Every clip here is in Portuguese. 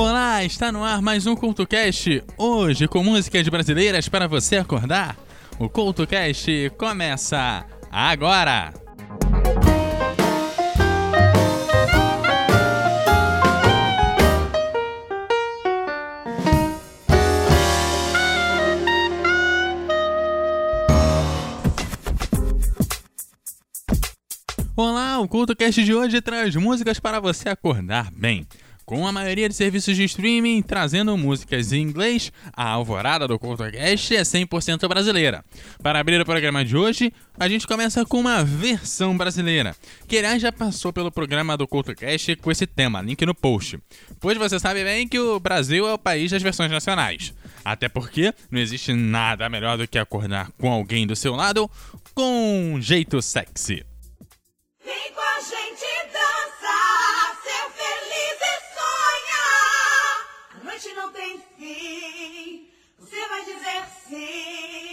Olá, está no ar mais um CultoCast, hoje com músicas brasileiras para você acordar. O CultoCast começa agora! Olá, o CultoCast de hoje traz músicas para você acordar bem. Com a maioria de serviços de streaming trazendo músicas em inglês, a alvorada do CultoCast é 100% brasileira. Para abrir o programa de hoje, a gente começa com uma versão brasileira, que aliás já passou pelo programa do CultoCast com esse tema, link no post. Pois você sabe bem que o Brasil é o país das versões nacionais. Até porque não existe nada melhor do que acordar com alguém do seu lado com um jeito sexy. Vem com a gente você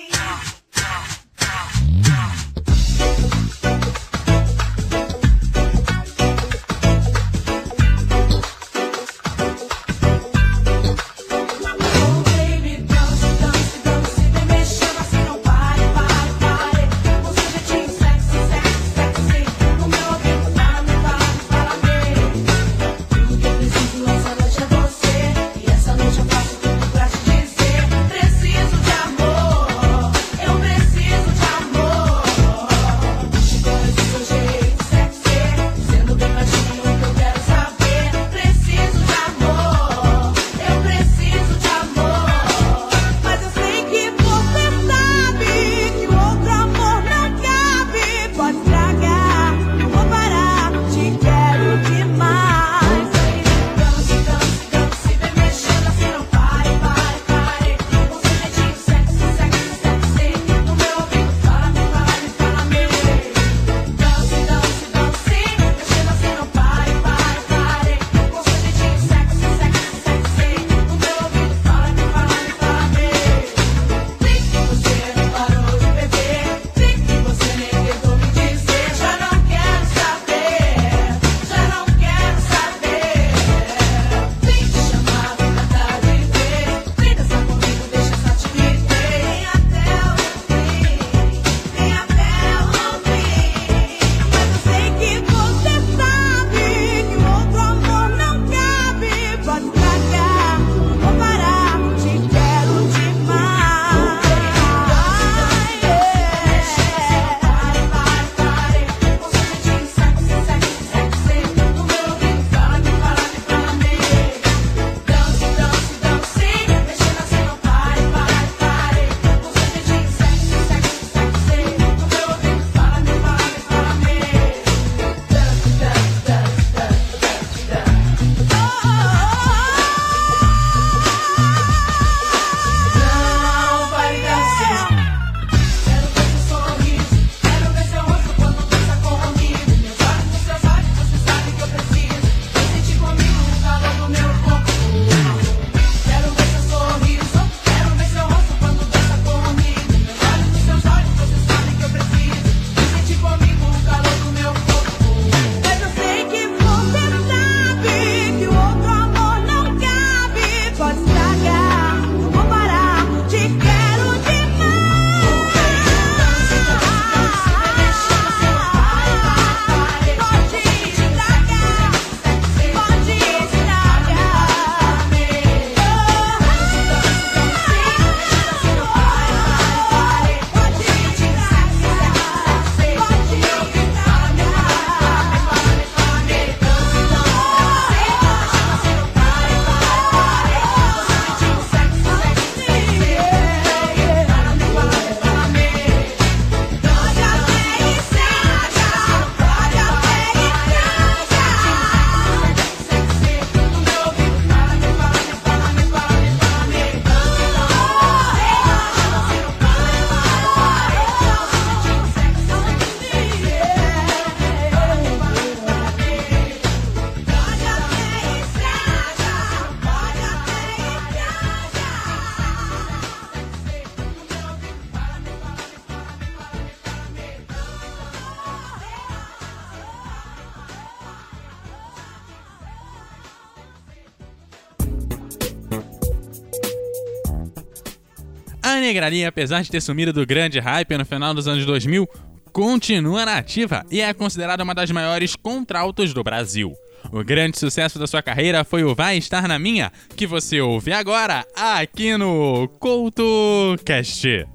A Negrali, apesar de ter sumido do grande hype no final dos anos 2000, continua na ativa e é considerada uma das maiores contraltos do Brasil. O grande sucesso da sua carreira foi o Vai Estar Na Minha, que você ouve agora aqui no CoutoCast.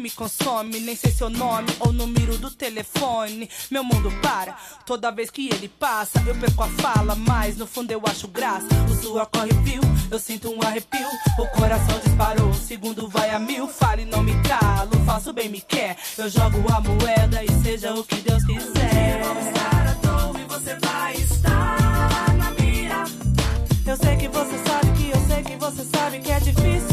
Me consome. Nem sei seu nome ou número do telefone. Meu mundo para toda vez que ele passa. Eu perco a fala, mas no fundo eu acho graça. O suor corre fio, eu sinto um arrepio. O coração disparou, o segundo vai a mil. Fale, não me calo, faço bem, me quer. Eu jogo a moeda e seja o que Deus quiser. Vamos estar à toa e você vai estar na mira. Eu sei que você sabe que eu sei que você sabe que é difícil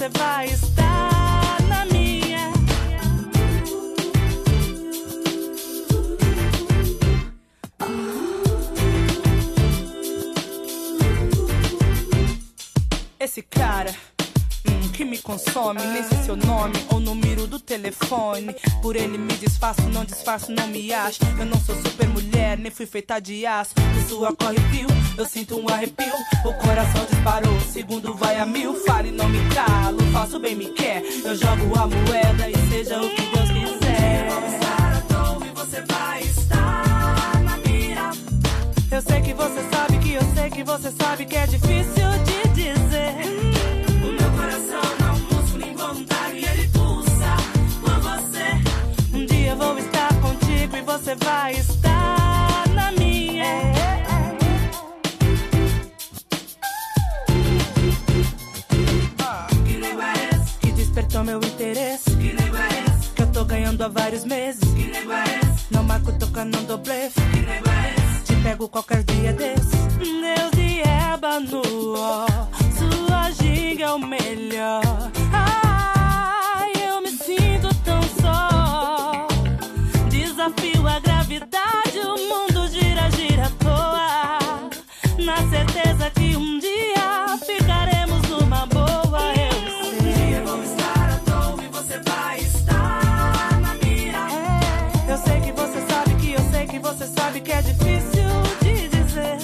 você vai estar na minha. Esse cara que me consome, nem sei seu nome ou número do telefone. Por ele me disfarço, não disfarço, não me acho. Eu não sou super mulher, nem fui feita de aço. O sua corre fio, eu sinto um arrepio. O coração disparou, segundo vai a mil. Fale, não me calo, faço bem, me quer. Eu jogo a moeda e seja o que Deus quiser. Toa e você vai estar na mira. Eu sei que você sabe que eu sei que você sabe que é difícil de você vai estar na minha. Que nego é esse? Que despertou meu interesse. Que nego é esse? Que eu tô ganhando há vários meses. Que nego é esse? Não marco tocando, não dou blefe. Que nego é esse? Te pego qualquer dia desse. Deus de eba no ó. Sua ginga é o melhor. Sabe que é difícil de dizer.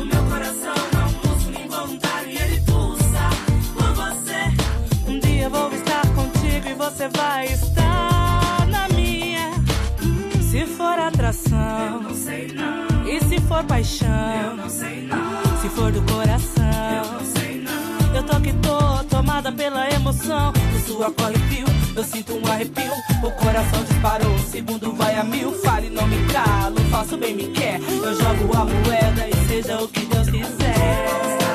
O meu coração é um músculo involuntário e ele pulsa por você. Um dia eu vou estar contigo e você vai estar na minha. Se for atração, Não sei não, e se for paixão, não sei não, se for do coração. não sei não. Eu tô que tô tomada pela emoção. O sua corre fio, eu sinto um arrepio. O coração disparou, o segundo vai a mil. Fale, não me calo, faço bem, me quer. Eu jogo a moeda e seja o que Deus quiser.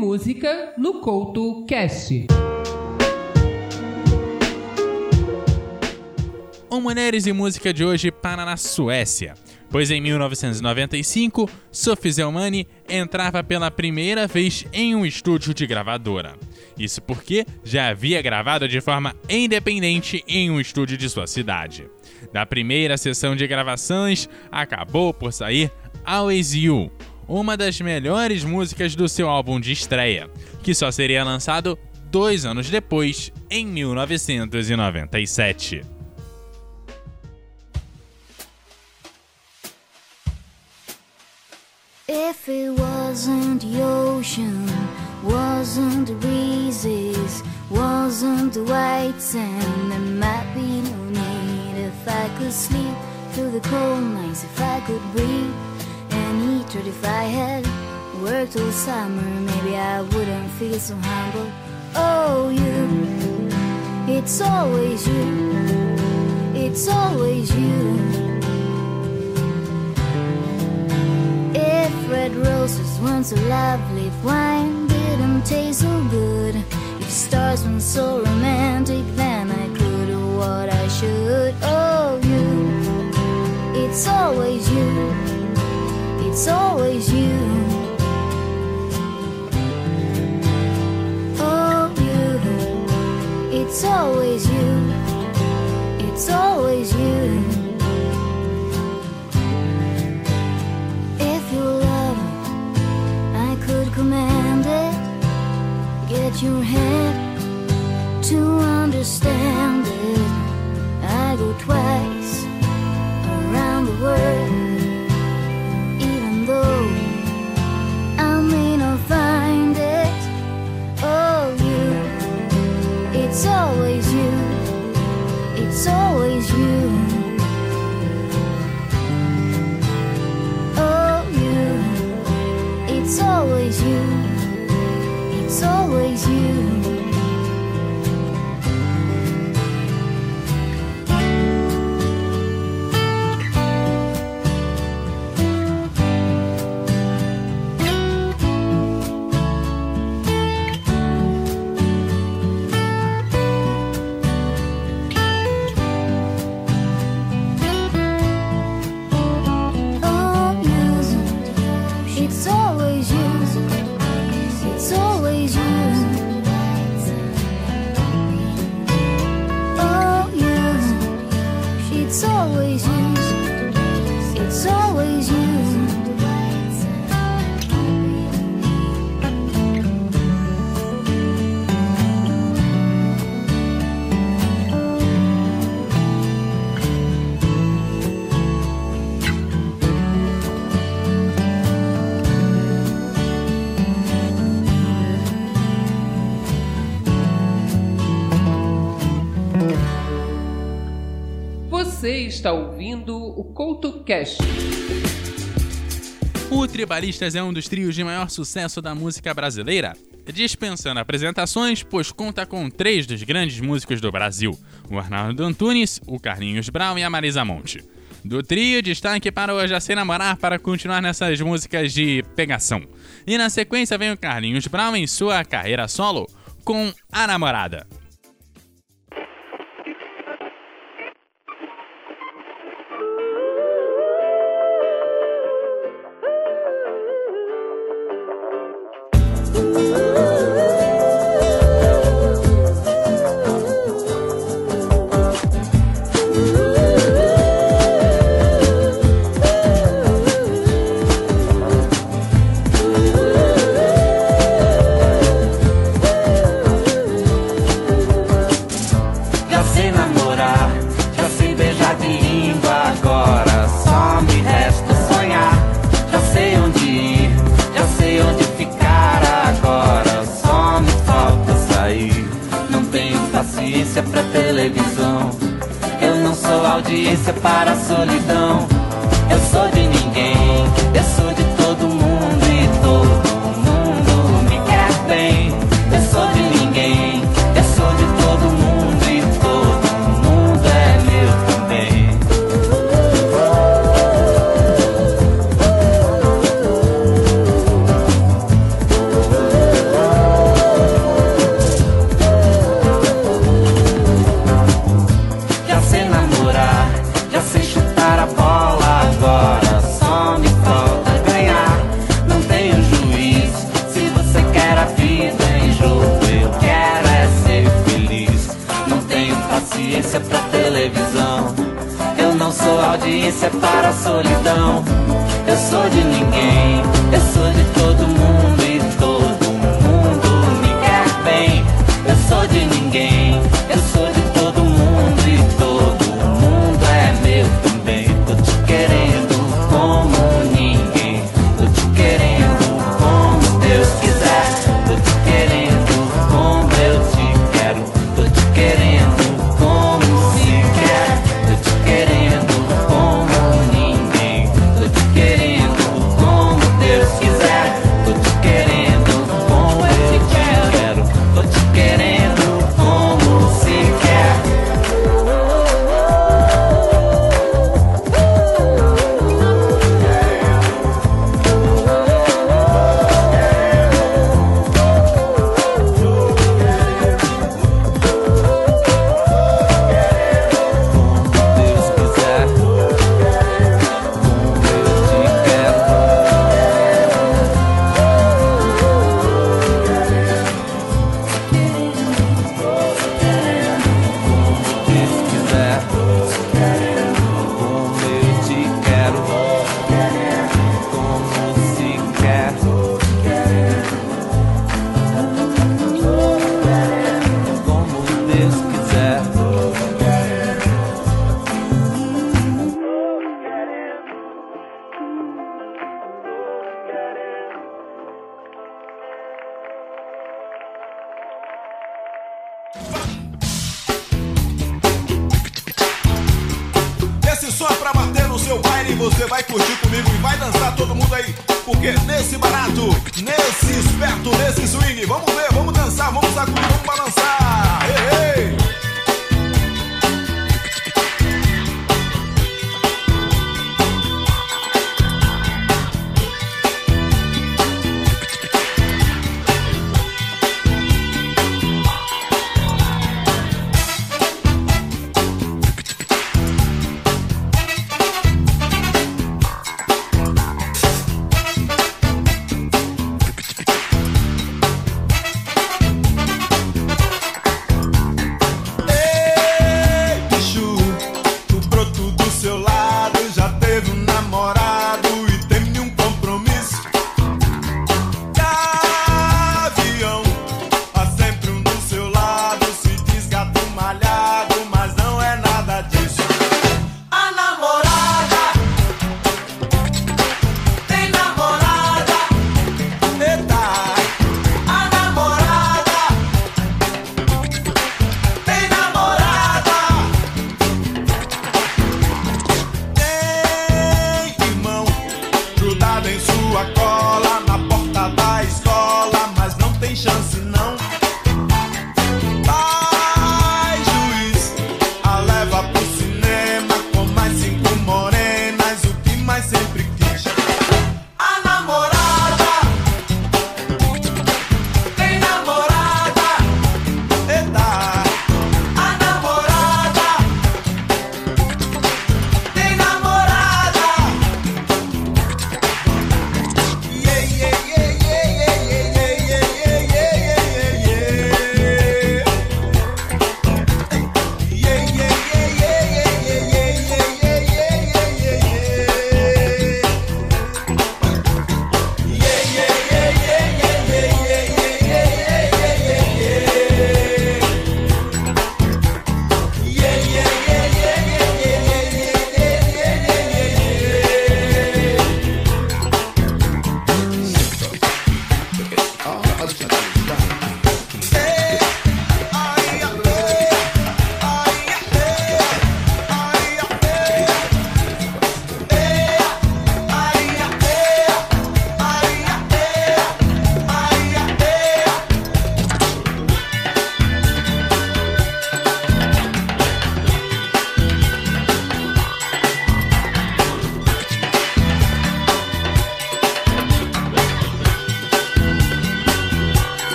Música no Couto Cast. O Mulheres e Música de hoje para na Suécia, pois em 1995, Sophie Zelmani entrava pela primeira vez em um estúdio de gravadora. Isso porque já havia gravado de forma independente em um estúdio de sua cidade. Da primeira sessão de gravações, acabou por sair Always You, uma das melhores músicas do seu álbum de estreia, que só seria lançado dois anos depois, em 1997. If it wasn't the ocean, wasn't the breezes, wasn't the white sand, there might be no need. If I could sleep through the cold nights, if I could breathe and But if I had worked all summer, maybe I wouldn't feel so humble. Oh, you, it's always you, it's always you. If red roses weren't so lovely, if wine didn't taste so good, if stars weren't so romantic, then I your head to understand. está ouvindo o CoutoCast. O Tribalistas é um dos trios de maior sucesso da música brasileira. Dispensando apresentações, pois conta com três dos grandes músicos do Brasil: o Arnaldo Antunes, o Carlinhos Brown e a Marisa Monte. Do trio, destaque para o Já se Namorar para continuar nessas músicas de pegação. E na sequência vem o Carlinhos Brown em sua carreira solo com A Namorada. Você vai curtir comigo e vai dançar todo mundo aí. Porque nesse barato, nesse esperto, nesse swing, vamos ver, vamos dançar, vamos sacudir,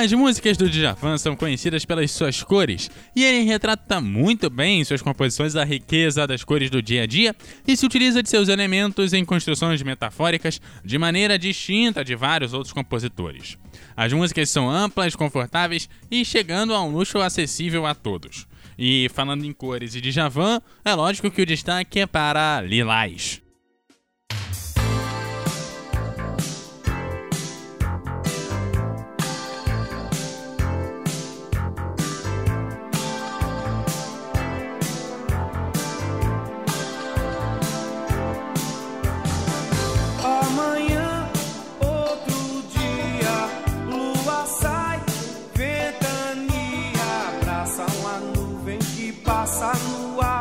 As músicas do Djavan são conhecidas pelas suas cores, e ele retrata muito bem em suas composições a riqueza das cores do dia a dia e se utiliza de seus elementos em construções metafóricas de maneira distinta de vários outros compositores. As músicas são amplas, confortáveis e chegando a um luxo acessível a todos. E falando em cores e de Javan, é lógico que o destaque é para Lilás. Nuvem que passa no ar,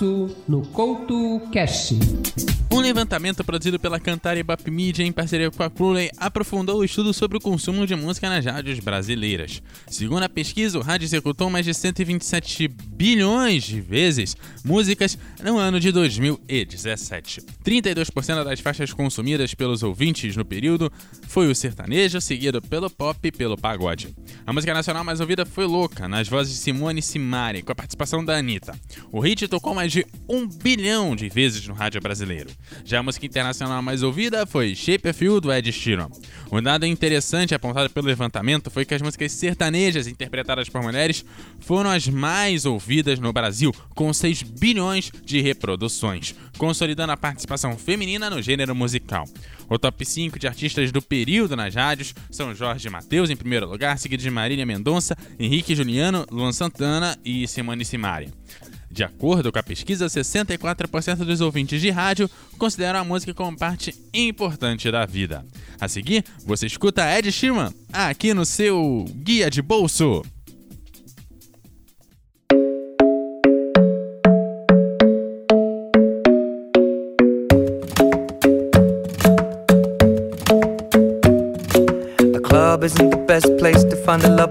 bolso no Couto Cash. Um levantamento produzido pela Cantar e Bap Media em parceria com a Crowley aprofundou o estudo sobre o consumo de música nas rádios brasileiras. Segundo a pesquisa, o rádio executou mais de 127 bilhões de vezes músicas no ano de 2017. 32% das faixas consumidas pelos ouvintes no período foi o sertanejo, seguido pelo pop e pelo pagode. A música nacional mais ouvida foi Louca, nas vozes de Simone Simari, com a participação da Anitta. O hit tocou mais de um bilhão de vezes no rádio brasileiro. Já a música internacional mais ouvida foi Shape of You, do Ed Sheeran. Um dado interessante apontado pelo levantamento foi que as músicas sertanejas interpretadas por mulheres foram as mais ouvidas no Brasil, com 6 bilhões de reproduções, consolidando a participação feminina no gênero musical. O top 5 de artistas do período nas rádios são Jorge Mateus em primeiro lugar, seguido de Marília Mendonça, Henrique Juliano, Luan Santana e Simone Simari. De acordo com a pesquisa, 64% dos ouvintes de rádio consideram a música como parte importante da vida. A seguir, você escuta Ed Sheeran aqui no seu Guia de Bolso.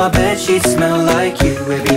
My bed sheets smell like you. Every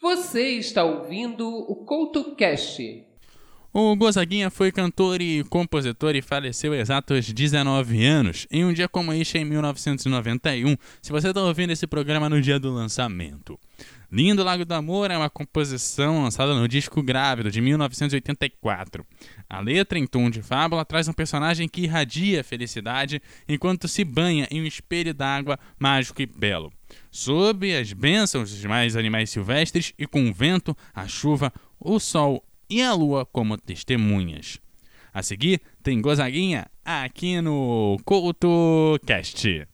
Você está ouvindo o CoutoCast. O Gozaguinha foi cantor e compositor e faleceu exatos 19 anos, em um dia como este em 1991, se você está ouvindo esse programa no dia do lançamento. Lindo Lago do Amor é uma composição lançada no disco Grávido, de 1984. A letra, em tom de fábula, traz um personagem que irradia felicidade enquanto se banha em um espelho d'água mágico e belo. Sob as bênçãos dos mais animais silvestres e com o vento, a chuva, o sol e a lua como testemunhas. A seguir, tem Gozaguinha aqui no CoutoCast.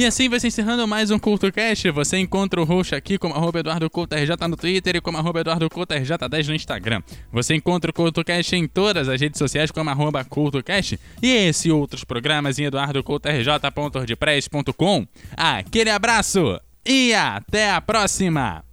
E assim vai se encerrando mais um CultoCast. Você encontra o host aqui como arroba EduardoCultoRJ no Twitter e como arroba EduardoCultoRJ10 no Instagram. Você encontra o CultoCast em todas as redes sociais como arroba CultoCast e esse outros programas em eduardocultorj.wordpress.com. Aquele abraço e até a próxima!